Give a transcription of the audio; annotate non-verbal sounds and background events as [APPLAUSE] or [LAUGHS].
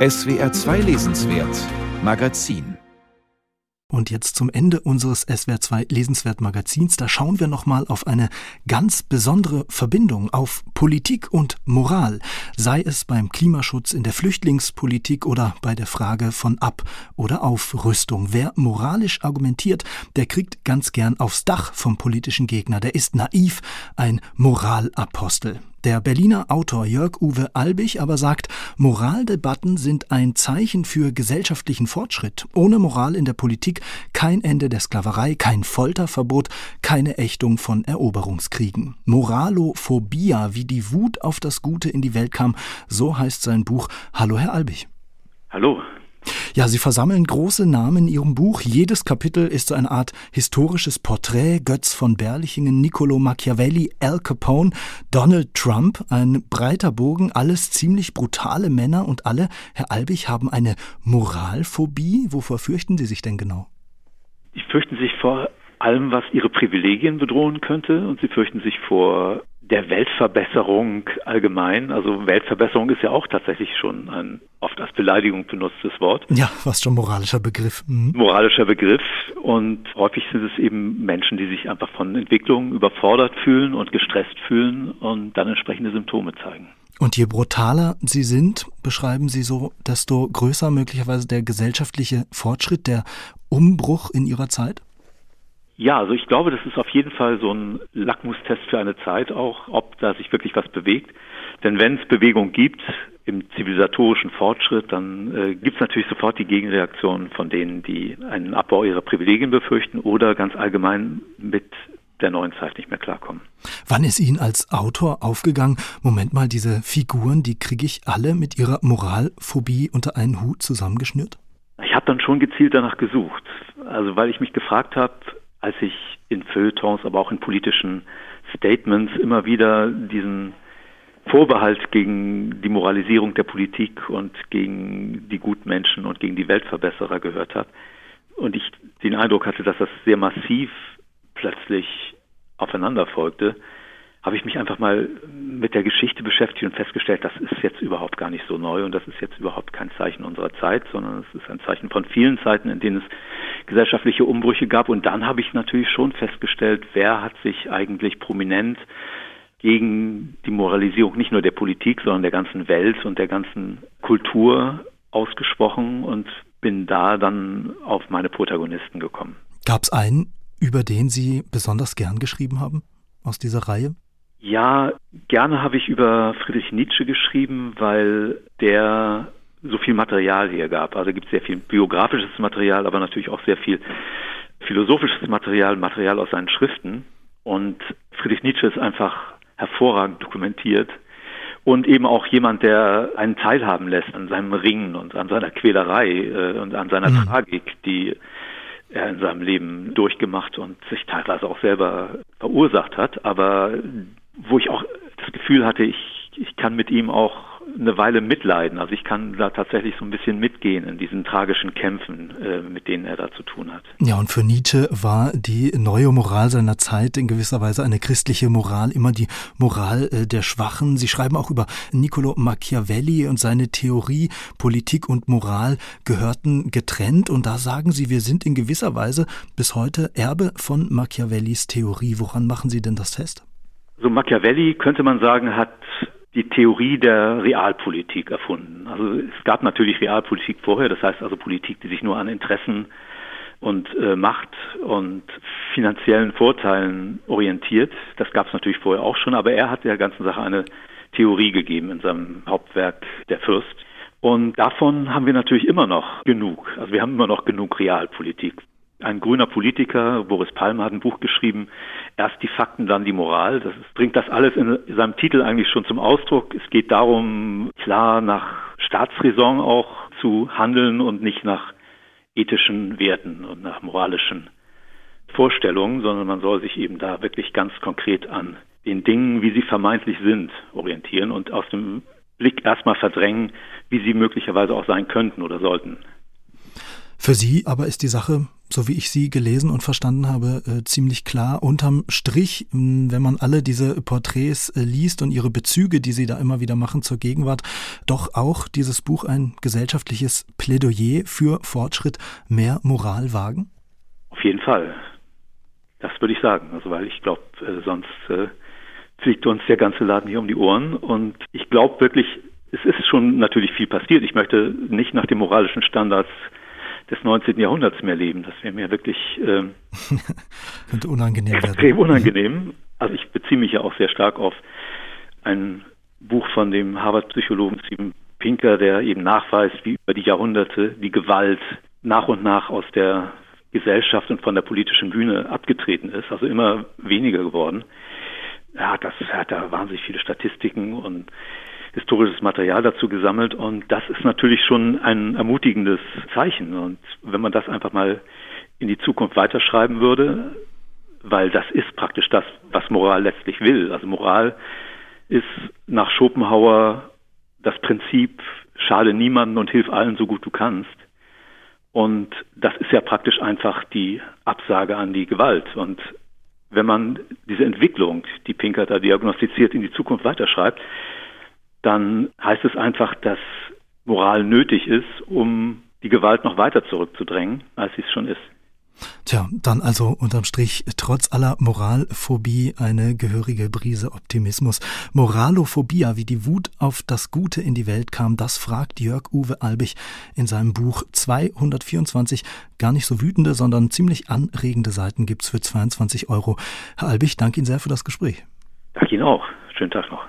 SWR 2 Lesenswert Magazin und jetzt zum Ende unseres SWR2 Lesenswert Magazins, da schauen wir nochmal auf eine ganz besondere Verbindung, auf Politik und Moral, sei es beim Klimaschutz, in der Flüchtlingspolitik oder bei der Frage von Ab- oder Aufrüstung. Wer moralisch argumentiert, der kriegt ganz gern aufs Dach vom politischen Gegner, der ist naiv, ein Moralapostel. Der Berliner Autor Jörg-Uwe Albig aber sagt, Moraldebatten sind ein Zeichen für gesellschaftlichen Fortschritt. Ohne Moral in der Politik kein Ende der Sklaverei, kein Folterverbot, keine Ächtung von Eroberungskriegen. Moralophobia, wie die Wut auf das Gute in die Welt kam, so heißt sein Buch. Hallo, Herr Albig. Hallo. Ja, Sie versammeln große Namen in Ihrem Buch. Jedes Kapitel ist so eine Art historisches Porträt. Götz von Berlichingen, Niccolo Machiavelli, Al Capone, Donald Trump. Ein breiter Bogen, alles ziemlich brutale Männer und alle, Herr Albig, haben eine Moralphobie. Wovor fürchten Sie sich denn genau? Sie fürchten sich vor allem, was ihre Privilegien bedrohen könnte und sie fürchten sich vor der Weltverbesserung allgemein. Also Weltverbesserung ist ja auch tatsächlich schon ein oft als Beleidigung benutztes Wort. Ja, fast schon moralischer Begriff. Mhm. Moralischer Begriff. Und häufig sind es eben Menschen, die sich einfach von Entwicklungen überfordert fühlen und gestresst fühlen und dann entsprechende Symptome zeigen. Und je brutaler sie sind, beschreiben Sie so, desto größer möglicherweise der gesellschaftliche Fortschritt, der Umbruch in Ihrer Zeit? Ja, also ich glaube, das ist auf jeden Fall so ein Lackmustest für eine Zeit auch, ob da sich wirklich was bewegt. Denn wenn es Bewegung gibt im zivilisatorischen Fortschritt, dann äh, gibt es natürlich sofort die Gegenreaktion von denen, die einen Abbau ihrer Privilegien befürchten oder ganz allgemein mit der neuen Zeit nicht mehr klarkommen. Wann ist Ihnen als Autor aufgegangen, Moment mal, diese Figuren, die kriege ich alle mit ihrer Moralphobie unter einen Hut zusammengeschnürt? Ich habe dann schon gezielt danach gesucht. Also weil ich mich gefragt habe, als ich in Feuilletons, aber auch in politischen Statements immer wieder diesen Vorbehalt gegen die Moralisierung der Politik und gegen die Gutmenschen und gegen die Weltverbesserer gehört habe. Und ich den Eindruck hatte, dass das sehr massiv plötzlich aufeinander folgte, habe ich mich einfach mal mit der Geschichte beschäftigt und festgestellt, das ist jetzt überhaupt gar nicht so neu und das ist jetzt überhaupt kein Zeichen unserer Zeit, sondern es ist ein Zeichen von vielen Zeiten, in denen es gesellschaftliche Umbrüche gab. Und dann habe ich natürlich schon festgestellt, wer hat sich eigentlich prominent gegen die Moralisierung nicht nur der Politik, sondern der ganzen Welt und der ganzen Kultur ausgesprochen und bin da dann auf meine Protagonisten gekommen. Gab es einen, über den Sie besonders gern geschrieben haben aus dieser Reihe? Ja, gerne habe ich über Friedrich Nietzsche geschrieben, weil der so viel Material hier gab. Also gibt es sehr viel biografisches Material, aber natürlich auch sehr viel philosophisches Material, Material aus seinen Schriften. Und Friedrich Nietzsche ist einfach hervorragend dokumentiert und eben auch jemand, der einen teilhaben lässt an seinem Ringen und an seiner Quälerei äh, und an seiner mhm. Tragik, die er in seinem Leben durchgemacht und sich teilweise auch selber verursacht hat, aber wo ich auch das Gefühl hatte, ich, ich kann mit ihm auch eine Weile mitleiden. Also ich kann da tatsächlich so ein bisschen mitgehen in diesen tragischen Kämpfen, äh, mit denen er da zu tun hat. Ja, und für Nietzsche war die neue Moral seiner Zeit in gewisser Weise eine christliche Moral, immer die Moral äh, der Schwachen. Sie schreiben auch über Niccolo Machiavelli und seine Theorie, Politik und Moral gehörten getrennt. Und da sagen Sie, wir sind in gewisser Weise bis heute Erbe von Machiavellis Theorie. Woran machen Sie denn das fest? So Machiavelli könnte man sagen, hat die Theorie der Realpolitik erfunden. Also es gab natürlich Realpolitik vorher, das heißt also Politik, die sich nur an Interessen und äh, Macht und finanziellen Vorteilen orientiert. Das gab es natürlich vorher auch schon, aber er hat der ganzen Sache eine Theorie gegeben in seinem Hauptwerk Der Fürst. Und davon haben wir natürlich immer noch genug. Also wir haben immer noch genug Realpolitik ein grüner Politiker, Boris Palmer, hat ein Buch geschrieben, erst die Fakten, dann die Moral. Das ist, bringt das alles in seinem Titel eigentlich schon zum Ausdruck. Es geht darum, klar nach Staatsräson auch zu handeln und nicht nach ethischen Werten und nach moralischen Vorstellungen, sondern man soll sich eben da wirklich ganz konkret an den Dingen, wie sie vermeintlich sind, orientieren und aus dem Blick erstmal verdrängen, wie sie möglicherweise auch sein könnten oder sollten. Für Sie aber ist die Sache, so wie ich Sie gelesen und verstanden habe, äh, ziemlich klar. Unterm Strich, wenn man alle diese Porträts äh, liest und Ihre Bezüge, die Sie da immer wieder machen zur Gegenwart, doch auch dieses Buch ein gesellschaftliches Plädoyer für Fortschritt, mehr Moral wagen? Auf jeden Fall. Das würde ich sagen. Also weil ich glaube, äh, sonst äh, fliegt uns der ganze Laden hier um die Ohren. Und ich glaube wirklich, es ist schon natürlich viel passiert. Ich möchte nicht nach den moralischen Standards des 19. Jahrhunderts mehr leben. Das wäre mir wirklich ähm, [LAUGHS] Könnte unangenehm extrem werden. unangenehm. Also ich beziehe mich ja auch sehr stark auf ein Buch von dem Harvard-Psychologen Steven Pinker, der eben nachweist, wie über die Jahrhunderte die Gewalt nach und nach aus der Gesellschaft und von der politischen Bühne abgetreten ist, also immer weniger geworden. Er hat, das, er hat da wahnsinnig viele Statistiken und historisches Material dazu gesammelt und das ist natürlich schon ein ermutigendes Zeichen. Und wenn man das einfach mal in die Zukunft weiterschreiben würde, weil das ist praktisch das, was Moral letztlich will. Also Moral ist nach Schopenhauer das Prinzip, schade niemanden und hilf allen so gut du kannst. Und das ist ja praktisch einfach die Absage an die Gewalt. Und wenn man diese Entwicklung, die Pinker da diagnostiziert, in die Zukunft weiterschreibt, dann heißt es einfach, dass Moral nötig ist, um die Gewalt noch weiter zurückzudrängen, als sie es schon ist. Tja, dann also unterm Strich trotz aller Moralphobie eine gehörige Brise Optimismus. Moralophobia, wie die Wut auf das Gute in die Welt kam, das fragt Jörg Uwe Albig in seinem Buch 224. Gar nicht so wütende, sondern ziemlich anregende Seiten gibt's für 22 Euro. Herr Albig, danke Ihnen sehr für das Gespräch. Danke Ihnen auch. Schönen Tag noch.